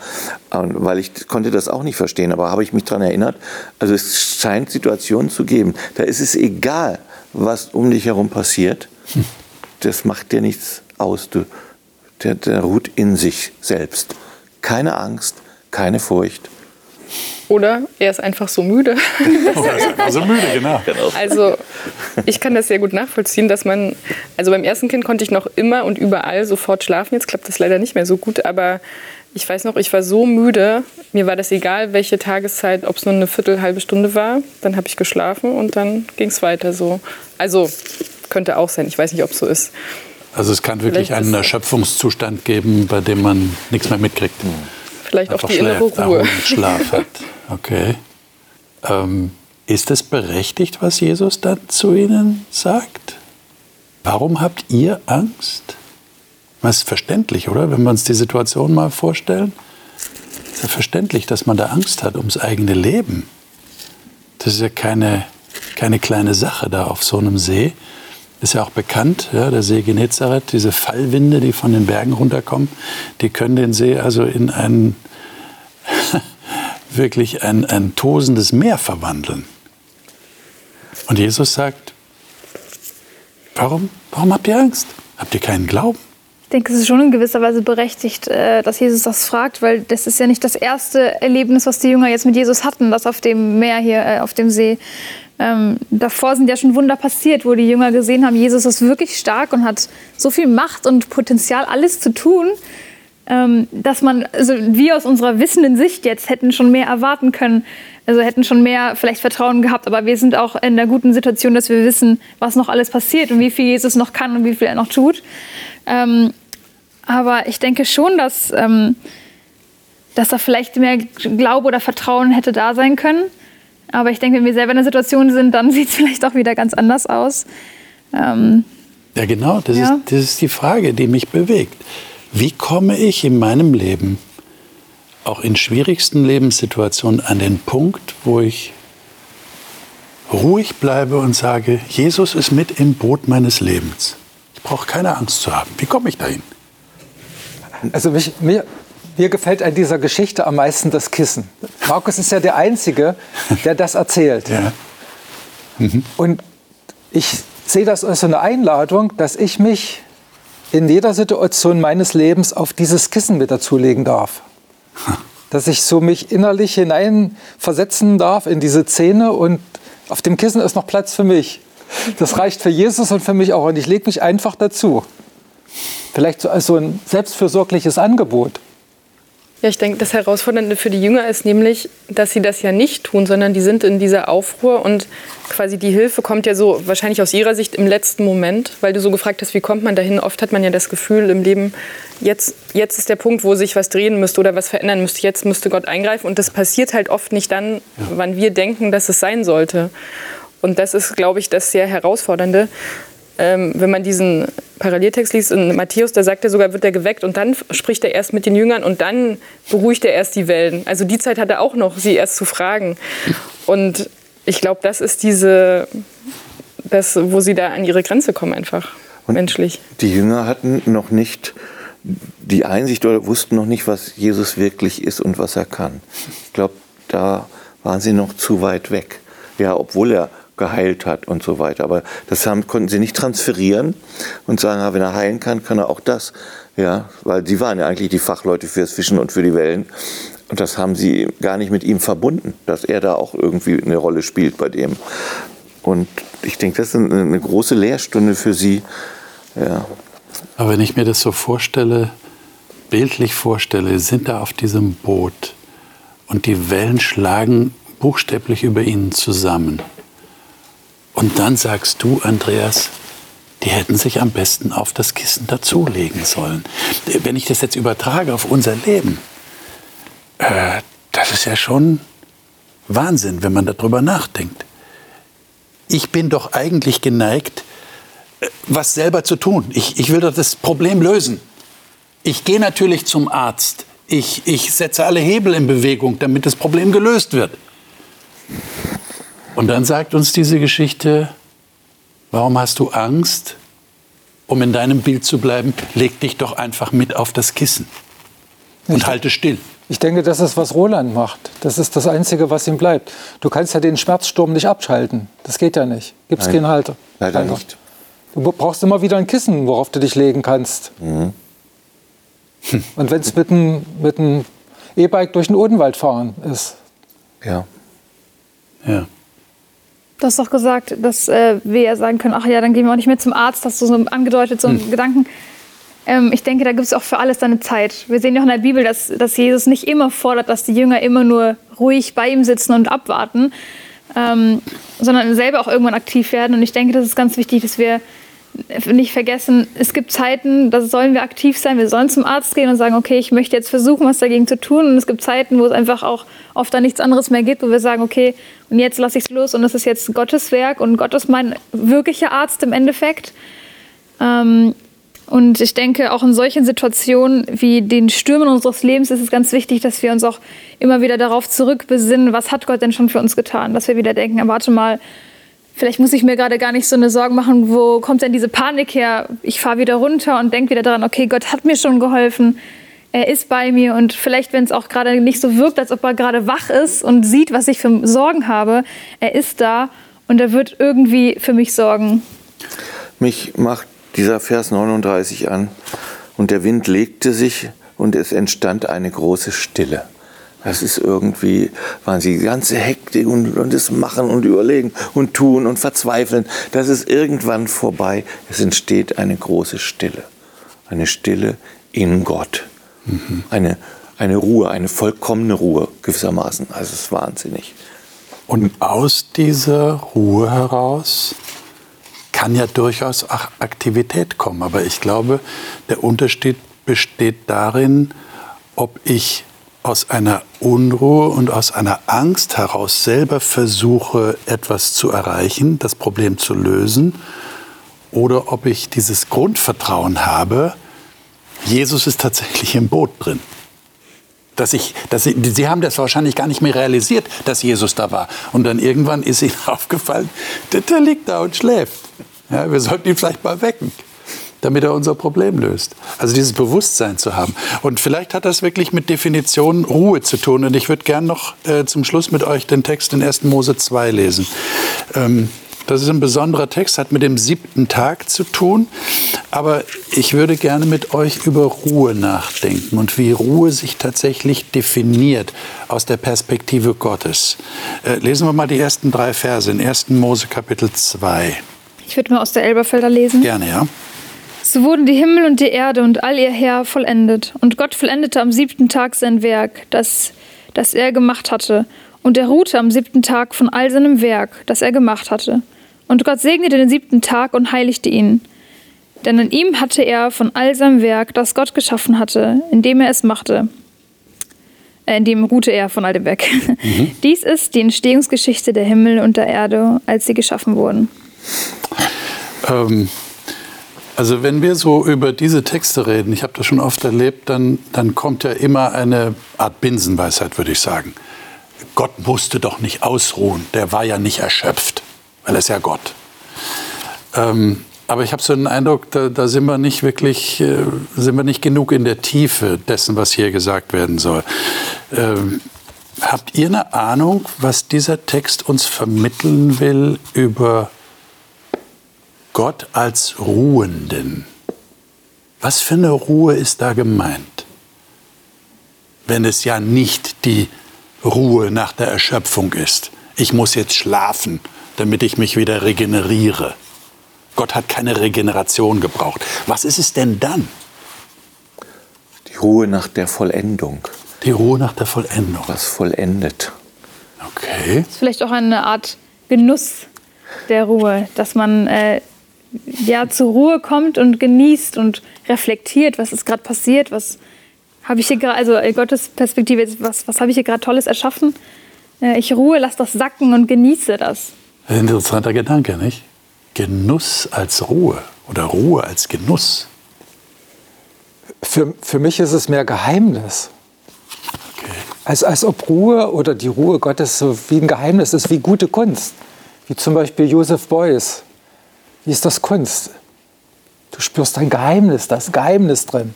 weil ich konnte das auch nicht verstehen, aber habe ich mich daran erinnert. Also es scheint Situationen zu geben. Da ist es egal, was um dich herum passiert, das macht dir nichts aus. Du, der, der ruht in sich selbst. Keine Angst, keine Furcht. Oder er ist einfach so müde. er ist einfach so müde, genau. Also ich kann das sehr gut nachvollziehen, dass man, also beim ersten Kind konnte ich noch immer und überall sofort schlafen. Jetzt klappt das leider nicht mehr so gut, aber ich weiß noch, ich war so müde, mir war das egal, welche Tageszeit, ob es nur eine Viertel, halbe Stunde war. Dann habe ich geschlafen und dann ging es weiter so. Also könnte auch sein, ich weiß nicht, ob es so ist. Also es kann wirklich einen Erschöpfungszustand geben, bei dem man nichts mehr mitkriegt. Vielleicht auch die innere Ruhe. Schlaf hat. Okay. Ähm, ist es berechtigt, was Jesus dann zu ihnen sagt? Warum habt ihr Angst? Das ist verständlich, oder? Wenn wir uns die Situation mal vorstellen. Ist ja verständlich, dass man da Angst hat ums eigene Leben. Das ist ja keine, keine kleine Sache da auf so einem See. Ist ja auch bekannt, ja, der See Genezareth, diese Fallwinde, die von den Bergen runterkommen, die können den See also in ein wirklich ein, ein tosendes Meer verwandeln. Und Jesus sagt, warum, warum habt ihr Angst? Habt ihr keinen Glauben? Ich denke, es ist schon in gewisser Weise berechtigt, äh, dass Jesus das fragt, weil das ist ja nicht das erste Erlebnis, was die Jünger jetzt mit Jesus hatten, das auf dem Meer hier, äh, auf dem See. Ähm, davor sind ja schon Wunder passiert, wo die Jünger gesehen haben, Jesus ist wirklich stark und hat so viel Macht und Potenzial, alles zu tun, ähm, dass man, also wir aus unserer wissenden Sicht jetzt hätten schon mehr erwarten können, also hätten schon mehr vielleicht Vertrauen gehabt, aber wir sind auch in der guten Situation, dass wir wissen, was noch alles passiert und wie viel Jesus noch kann und wie viel er noch tut. Ähm, aber ich denke schon, dass, ähm, dass da vielleicht mehr Glaube oder Vertrauen hätte da sein können. Aber ich denke, wenn wir selber in der Situation sind, dann sieht es vielleicht auch wieder ganz anders aus. Ähm, ja, genau, das, ja. Ist, das ist die Frage, die mich bewegt. Wie komme ich in meinem Leben, auch in schwierigsten Lebenssituationen, an den Punkt, wo ich ruhig bleibe und sage, Jesus ist mit im Boot meines Lebens brauche keine Angst zu haben. Wie komme ich dahin? Also mich, mir, mir gefällt an dieser Geschichte am meisten das Kissen. Markus ist ja der Einzige, der das erzählt. Ja. Mhm. Und ich sehe das als eine Einladung, dass ich mich in jeder Situation meines Lebens auf dieses Kissen mit dazulegen darf. Dass ich so mich innerlich hineinversetzen darf in diese Szene und auf dem Kissen ist noch Platz für mich. Das reicht für Jesus und für mich auch. Und ich lege mich einfach dazu. Vielleicht so als so ein selbstfürsorgliches Angebot. Ja, ich denke, das Herausfordernde für die Jünger ist nämlich, dass sie das ja nicht tun, sondern die sind in dieser Aufruhr und quasi die Hilfe kommt ja so wahrscheinlich aus ihrer Sicht im letzten Moment, weil du so gefragt hast, wie kommt man dahin? Oft hat man ja das Gefühl im Leben, jetzt, jetzt ist der Punkt, wo sich was drehen müsste oder was verändern müsste. Jetzt müsste Gott eingreifen und das passiert halt oft nicht dann, wann wir denken, dass es sein sollte. Und das ist, glaube ich, das sehr Herausfordernde. ähm, wenn man diesen Paralleltext liest in Matthäus, da sagt er sogar, wird er geweckt und dann spricht er erst mit den Jüngern und dann beruhigt er erst die Wellen. Also die Zeit hat er auch noch, sie erst zu fragen. Und ich glaube, das ist diese, das, wo sie da an ihre Grenze kommen einfach, und menschlich. Die Jünger hatten noch nicht die Einsicht oder wussten noch nicht, was Jesus wirklich ist und was er kann. Ich glaube, da waren sie noch zu weit weg. Ja, obwohl er geheilt hat und so weiter. Aber das haben, konnten sie nicht transferieren und sagen, wenn er heilen kann, kann er auch das. Ja, weil sie waren ja eigentlich die Fachleute fürs Fischen und für die Wellen. Und das haben sie gar nicht mit ihm verbunden, dass er da auch irgendwie eine Rolle spielt bei dem. Und ich denke, das ist eine, eine große Lehrstunde für sie. Ja. Aber wenn ich mir das so vorstelle, bildlich vorstelle, sind da auf diesem Boot und die Wellen schlagen buchstäblich über ihnen zusammen. Und dann sagst du, Andreas, die hätten sich am besten auf das Kissen dazulegen sollen. Wenn ich das jetzt übertrage auf unser Leben, äh, das ist ja schon Wahnsinn, wenn man darüber nachdenkt. Ich bin doch eigentlich geneigt, äh, was selber zu tun. Ich, ich will doch das Problem lösen. Ich gehe natürlich zum Arzt. Ich, ich setze alle Hebel in Bewegung, damit das Problem gelöst wird. Und dann sagt uns diese Geschichte, warum hast du Angst? Um in deinem Bild zu bleiben, leg dich doch einfach mit auf das Kissen und ich halte still. Ich denke, das ist, was Roland macht. Das ist das Einzige, was ihm bleibt. Du kannst ja den Schmerzsturm nicht abschalten. Das geht ja nicht. Gibt es keinen Halter. Leider Keiner. nicht. Du brauchst immer wieder ein Kissen, worauf du dich legen kannst. Mhm. Und wenn es mit einem mit E-Bike durch den Odenwald fahren ist. Ja. Ja. Du hast doch gesagt, dass äh, wir ja sagen können, ach ja, dann gehen wir auch nicht mehr zum Arzt. Hast du so angedeutet, so einen hm. Gedanken. Ähm, ich denke, da gibt es auch für alles seine Zeit. Wir sehen ja auch in der Bibel, dass, dass Jesus nicht immer fordert, dass die Jünger immer nur ruhig bei ihm sitzen und abwarten, ähm, sondern selber auch irgendwann aktiv werden. Und ich denke, das ist ganz wichtig, dass wir nicht vergessen, es gibt Zeiten, da sollen wir aktiv sein, wir sollen zum Arzt gehen und sagen, okay, ich möchte jetzt versuchen, was dagegen zu tun. Und es gibt Zeiten, wo es einfach auch oft dann nichts anderes mehr gibt, wo wir sagen, okay, und jetzt lasse ich es los und das ist jetzt Gottes Werk und Gott ist mein wirklicher Arzt im Endeffekt. Ähm, und ich denke, auch in solchen Situationen wie den Stürmen unseres Lebens ist es ganz wichtig, dass wir uns auch immer wieder darauf zurückbesinnen, was hat Gott denn schon für uns getan? Dass wir wieder denken, warte mal, vielleicht muss ich mir gerade gar nicht so eine Sorge machen, wo kommt denn diese Panik her? Ich fahre wieder runter und denke wieder daran, okay, Gott hat mir schon geholfen. Er ist bei mir und vielleicht, wenn es auch gerade nicht so wirkt, als ob er gerade wach ist und sieht, was ich für Sorgen habe, er ist da und er wird irgendwie für mich sorgen. Mich macht dieser Vers 39 an und der Wind legte sich und es entstand eine große Stille. Das ist irgendwie, waren sie die ganze Hektik und, und das Machen und Überlegen und Tun und Verzweifeln. Das ist irgendwann vorbei. Es entsteht eine große Stille. Eine Stille in Gott. Mhm. Eine, eine Ruhe, eine vollkommene Ruhe gewissermaßen. Also es ist wahnsinnig. Und aus dieser Ruhe heraus kann ja durchaus auch Aktivität kommen. Aber ich glaube, der Unterschied besteht darin, ob ich aus einer Unruhe und aus einer Angst heraus selber versuche, etwas zu erreichen, das Problem zu lösen, oder ob ich dieses Grundvertrauen habe, Jesus ist tatsächlich im Boot drin. Dass ich, dass ich, Sie haben das wahrscheinlich gar nicht mehr realisiert, dass Jesus da war. Und dann irgendwann ist Ihnen aufgefallen, der, der liegt da und schläft. Ja, wir sollten ihn vielleicht mal wecken damit er unser Problem löst. Also dieses Bewusstsein zu haben. Und vielleicht hat das wirklich mit Definition Ruhe zu tun. Und ich würde gerne noch äh, zum Schluss mit euch den Text in 1. Mose 2 lesen. Ähm, das ist ein besonderer Text, hat mit dem siebten Tag zu tun. Aber ich würde gerne mit euch über Ruhe nachdenken und wie Ruhe sich tatsächlich definiert aus der Perspektive Gottes. Äh, lesen wir mal die ersten drei Verse in 1. Mose Kapitel 2. Ich würde mal aus der Elberfelder lesen. Gerne, ja. So wurden die Himmel und die Erde und all ihr Heer vollendet. Und Gott vollendete am siebten Tag sein Werk, das, das er gemacht hatte. Und er ruhte am siebten Tag von all seinem Werk, das er gemacht hatte. Und Gott segnete den siebten Tag und heiligte ihn. Denn in ihm hatte er von all seinem Werk, das Gott geschaffen hatte, indem er es machte. Äh, in dem ruhte er von all dem Werk. Mhm. Dies ist die Entstehungsgeschichte der Himmel und der Erde, als sie geschaffen wurden. Ähm Also wenn wir so über diese Texte reden, ich habe das schon oft erlebt, dann, dann kommt ja immer eine Art Binsenweisheit, würde ich sagen. Gott musste doch nicht ausruhen, der war ja nicht erschöpft, weil er ist ja Gott. Ähm, aber ich habe so den Eindruck, da, da, sind wir nicht wirklich, äh, sind wir nicht genug in der Tiefe dessen, was hier gesagt werden soll. Ähm, habt ihr eine Ahnung, was dieser Text uns vermitteln will über Gott als Ruhenden? Was für eine Ruhe ist da gemeint? Wenn es ja nicht die Ruhe nach der Erschöpfung ist. Ich muss jetzt schlafen, damit ich mich wieder regeneriere. Gott hat keine Regeneration gebraucht. Was ist es denn dann? Die Ruhe nach der Vollendung. Die Ruhe nach der Vollendung. Was vollendet. Okay. Das ist vielleicht auch eine Art Genuss der Ruhe, dass man äh, ja zur Ruhe kommt und genießt und reflektiert, was ist gerade passiert, was habe ich hier gerade, also in Gottes Perspektive, was, was habe ich hier gerade Tolles erschaffen? Äh, ich ruhe, lasse das sacken und genieße das. Ein interessanter Gedanke, nicht? Genuss als Ruhe oder Ruhe als Genuss. Für, für mich ist es mehr Geheimnis. Okay. Als, als ob Ruhe oder die Ruhe Gottes so wie ein Geheimnis ist, wie gute Kunst. Wie zum Beispiel Joseph Beuys. Wie ist das Kunst? Du spürst ein Geheimnis, da ist ein Geheimnis drin.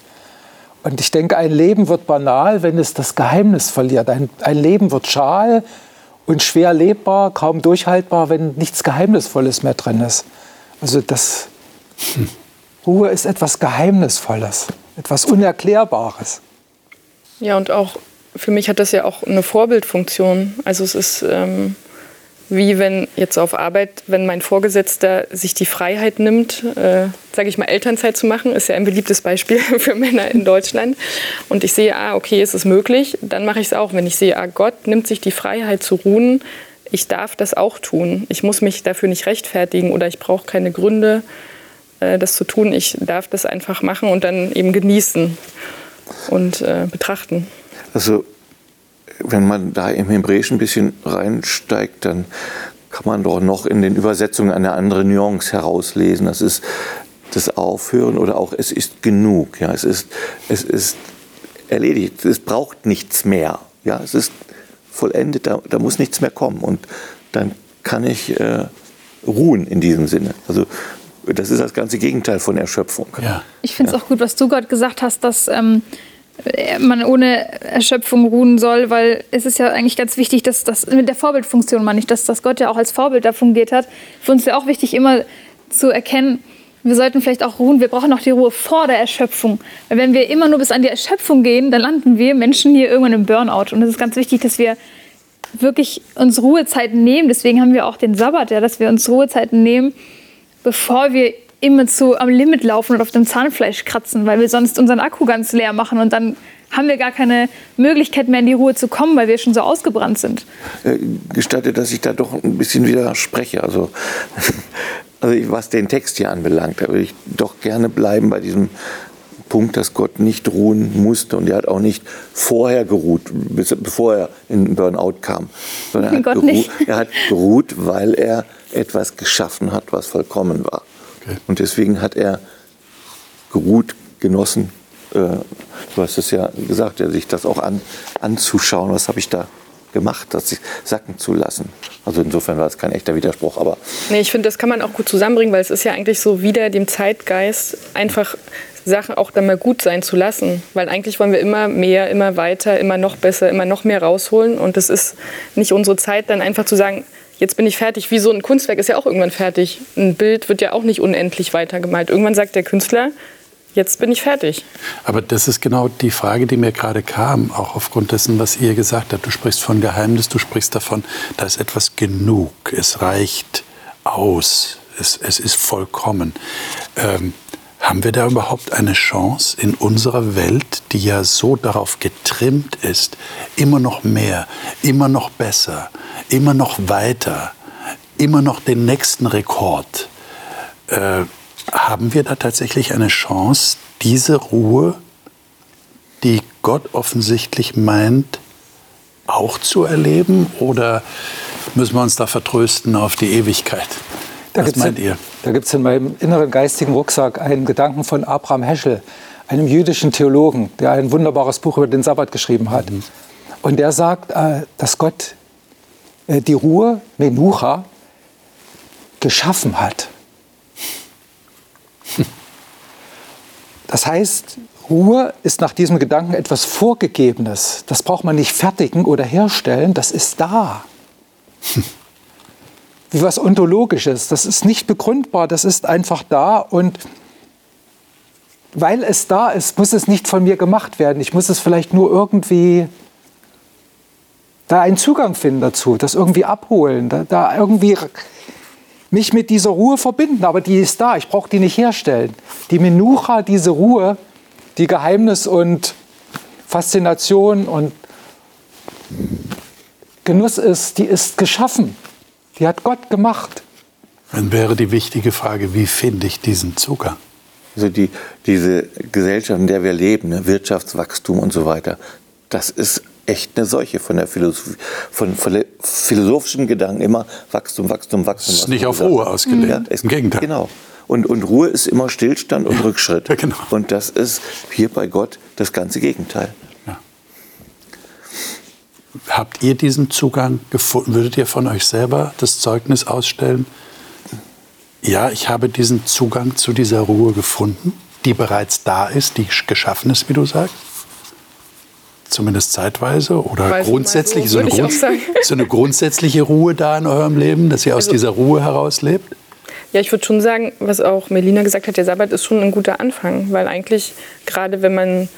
Und ich denke, ein Leben wird banal, wenn es das Geheimnis verliert. Ein, ein Leben wird schal und schwer lebbar, kaum durchhaltbar, wenn nichts Geheimnisvolles mehr drin ist. Also das hm. Ruhe ist etwas Geheimnisvolles, etwas Unerklärbares. Ja, und auch für mich hat das ja auch eine Vorbildfunktion. Also es ist ähm, wie wenn jetzt auf Arbeit, wenn mein Vorgesetzter sich die Freiheit nimmt, äh, sage ich mal, Elternzeit zu machen, ist ja ein beliebtes Beispiel für Männer in Deutschland. Und ich sehe, ah, okay, ist es möglich, dann mache ich es auch. Wenn ich sehe, ah, Gott nimmt sich die Freiheit zu ruhen, ich darf das auch tun. Ich muss mich dafür nicht rechtfertigen oder ich brauche keine Gründe, äh, das zu tun. Ich darf das einfach machen und dann eben genießen und äh, betrachten. Also wenn man da im Hebräischen ein bisschen reinsteigt, dann kann man doch noch in den Übersetzungen eine andere Nuance herauslesen. Das ist das Aufhören oder auch es ist genug. Ja, es ist, es ist erledigt. Es braucht nichts mehr. Ja, es ist vollendet. Da, da muss nichts mehr kommen. Und dann kann ich äh, ruhen in diesem Sinne. Also das ist das ganze Gegenteil von Erschöpfung. Ja. Ich finde es ja. auch gut, was du gerade gesagt hast, dass ähm, man ohne Erschöpfung ruhen soll, weil es ist ja eigentlich ganz wichtig, dass das mit der Vorbildfunktion meine ich, dass, dass Gott ja auch als Vorbild da fungiert hat. Für uns ist ja auch wichtig, immer zu erkennen, wir sollten vielleicht auch ruhen, wir brauchen auch die Ruhe vor der Erschöpfung. Weil wenn wir immer nur bis an die Erschöpfung gehen, dann landen wir Menschen hier irgendwann im Burnout. Und es ist ganz wichtig, dass wir wirklich uns Ruhezeiten nehmen. Deswegen haben wir auch den Sabbat, ja, dass wir uns Ruhezeiten nehmen, bevor wir immer zu am Limit laufen und auf dem Zahnfleisch kratzen, weil wir sonst unseren Akku ganz leer machen und dann haben wir gar keine Möglichkeit mehr in die Ruhe zu kommen, weil wir schon so ausgebrannt sind. Äh, gestattet, dass ich da doch ein bisschen widerspreche. Also, also was den Text hier anbelangt, da würde ich doch gerne bleiben bei diesem Punkt, dass Gott nicht ruhen musste und er hat auch nicht vorher geruht, bevor er in Burnout kam, sondern er hat, geruht, er hat geruht, weil er etwas geschaffen hat, was vollkommen war. Okay. Und deswegen hat er geruht, genossen. Äh, du hast es ja gesagt, ja, sich das auch an, anzuschauen. Was habe ich da gemacht, das sich sacken zu lassen. Also insofern war es kein echter Widerspruch, aber. Nee, ich finde, das kann man auch gut zusammenbringen, weil es ist ja eigentlich so wieder dem Zeitgeist einfach Sachen auch dann mal gut sein zu lassen. Weil eigentlich wollen wir immer mehr, immer weiter, immer noch besser, immer noch mehr rausholen. Und es ist nicht unsere Zeit, dann einfach zu sagen, jetzt bin ich fertig. Wie so ein Kunstwerk ist ja auch irgendwann fertig. Ein Bild wird ja auch nicht unendlich weitergemalt. Irgendwann sagt der Künstler, jetzt bin ich fertig. Aber das ist genau die Frage, die mir gerade kam, auch aufgrund dessen, was ihr gesagt habt. Du sprichst von Geheimnis, du sprichst davon, da ist etwas genug, es reicht aus, es, es ist vollkommen. Ähm, haben wir da überhaupt eine Chance in unserer Welt, die ja so darauf getrimmt ist, immer noch mehr, immer noch besser, immer noch weiter, immer noch den nächsten Rekord? Äh, haben wir da tatsächlich eine Chance, diese Ruhe, die Gott offensichtlich meint, auch zu erleben? Oder müssen wir uns da vertrösten auf die Ewigkeit? Da Was meint in, ihr? Da gibt es in meinem inneren geistigen Rucksack einen Gedanken von Abraham Heschel, einem jüdischen Theologen, der ein wunderbares Buch über den Sabbat geschrieben hat. Mhm. Und der sagt, äh, dass Gott äh, die Ruhe, Menucha, geschaffen hat. Das heißt, Ruhe ist nach diesem Gedanken etwas Vorgegebenes. Das braucht man nicht fertigen oder herstellen, das ist da. Wie was Ontologisches. Das ist nicht begründbar, das ist einfach da und weil es da ist, muss es nicht von mir gemacht werden. Ich muss es vielleicht nur irgendwie da einen Zugang finden dazu, das irgendwie abholen, da, da irgendwie mich mit dieser Ruhe verbinden. Aber die ist da, ich brauche die nicht herstellen. Die Menucha, diese Ruhe, die Geheimnis und Faszination und Genuss ist, die ist geschaffen. Die hat Gott gemacht. Dann wäre die wichtige Frage, wie finde ich diesen Zugang? Also die, diese Gesellschaft, in der wir leben, ne, Wirtschaftswachstum und so weiter, das ist echt eine Seuche von der Philosophie, von, von philosophischen Gedanken immer Wachstum, Wachstum, Wachstum. Das ist nicht auf Ruhe ausgelegt. Ja, Im Gegenteil. Genau. Und, und Ruhe ist immer Stillstand und Rückschritt. Ja, genau. Und das ist hier bei Gott das ganze Gegenteil. Habt ihr diesen Zugang gefunden? Würdet ihr von euch selber das Zeugnis ausstellen? Ja, ich habe diesen Zugang zu dieser Ruhe gefunden, die bereits da ist, die geschaffen ist, wie du sagst zumindest zeitweise oder Weiß grundsätzlich so, so, eine Grund, so, eine grundsätzliche Ruhe da in eurem Leben, dass ihr aus also, dieser Ruhe heraus lebt? Ja, ich würde schon sagen, was auch Melina gesagt hat, der Sabbat ist schon ein guter Anfang, weil eigentlich gerade wenn man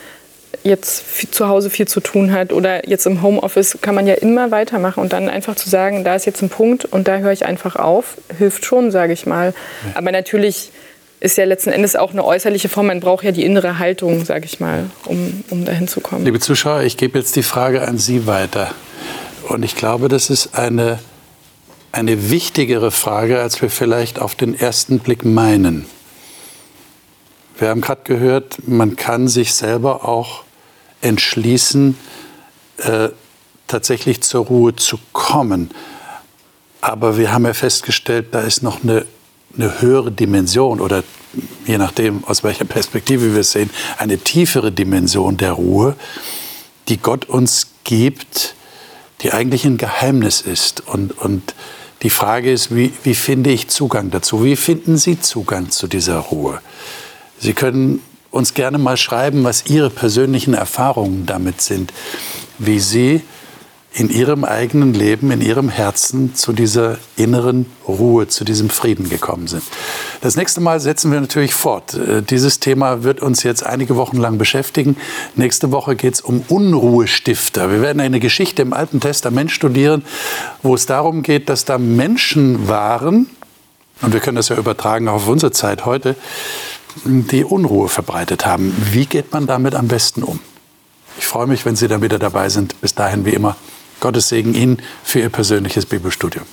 jetzt zu Hause viel zu tun hat oder jetzt im Homeoffice, kann man ja immer weitermachen und dann einfach zu sagen, da ist jetzt ein Punkt und da höre ich einfach auf, hilft schon, sage ich mal. Aber natürlich ist ja letzten Endes auch eine äußerliche Form. Man braucht ja die innere Haltung, sage ich mal, um, um dahin zu kommen. Liebe Zuschauer, ich gebe jetzt die Frage an Sie weiter. Und ich glaube, das ist eine, eine wichtigere Frage, als wir vielleicht auf den ersten Blick meinen. Wir haben gerade gehört, man kann sich selber auch entschließen, äh, tatsächlich zur Ruhe zu kommen. Aber wir haben ja festgestellt, da ist noch eine eine höhere Dimension oder je nachdem, aus welcher Perspektive wir es sehen, eine tiefere Dimension der Ruhe, die Gott uns gibt, die eigentlich ein Geheimnis ist. Und, und die Frage ist, wie, wie finde ich Zugang dazu? Wie finden Sie Zugang zu dieser Ruhe? Sie können uns gerne mal schreiben, was Ihre persönlichen Erfahrungen damit sind, wie Sie in ihrem eigenen Leben, in ihrem Herzen zu dieser inneren Ruhe, zu diesem Frieden gekommen sind. Das nächste Mal setzen wir natürlich fort. Äh, dieses Thema wird uns jetzt einige Wochen lang beschäftigen. Nächste Woche geht es um Unruhestifter. Wir werden eine Geschichte im Alten Testament studieren, wo es darum geht, dass da Menschen waren, und wir können das ja übertragen auf unsere Zeit heute, die Unruhe verbreitet haben. Wie geht man damit am besten um? Ich freue mich, wenn Sie dann wieder dabei sind. Bis dahin wie immer Gottes Segen Ihnen für Ihr persönliches Bibelstudium.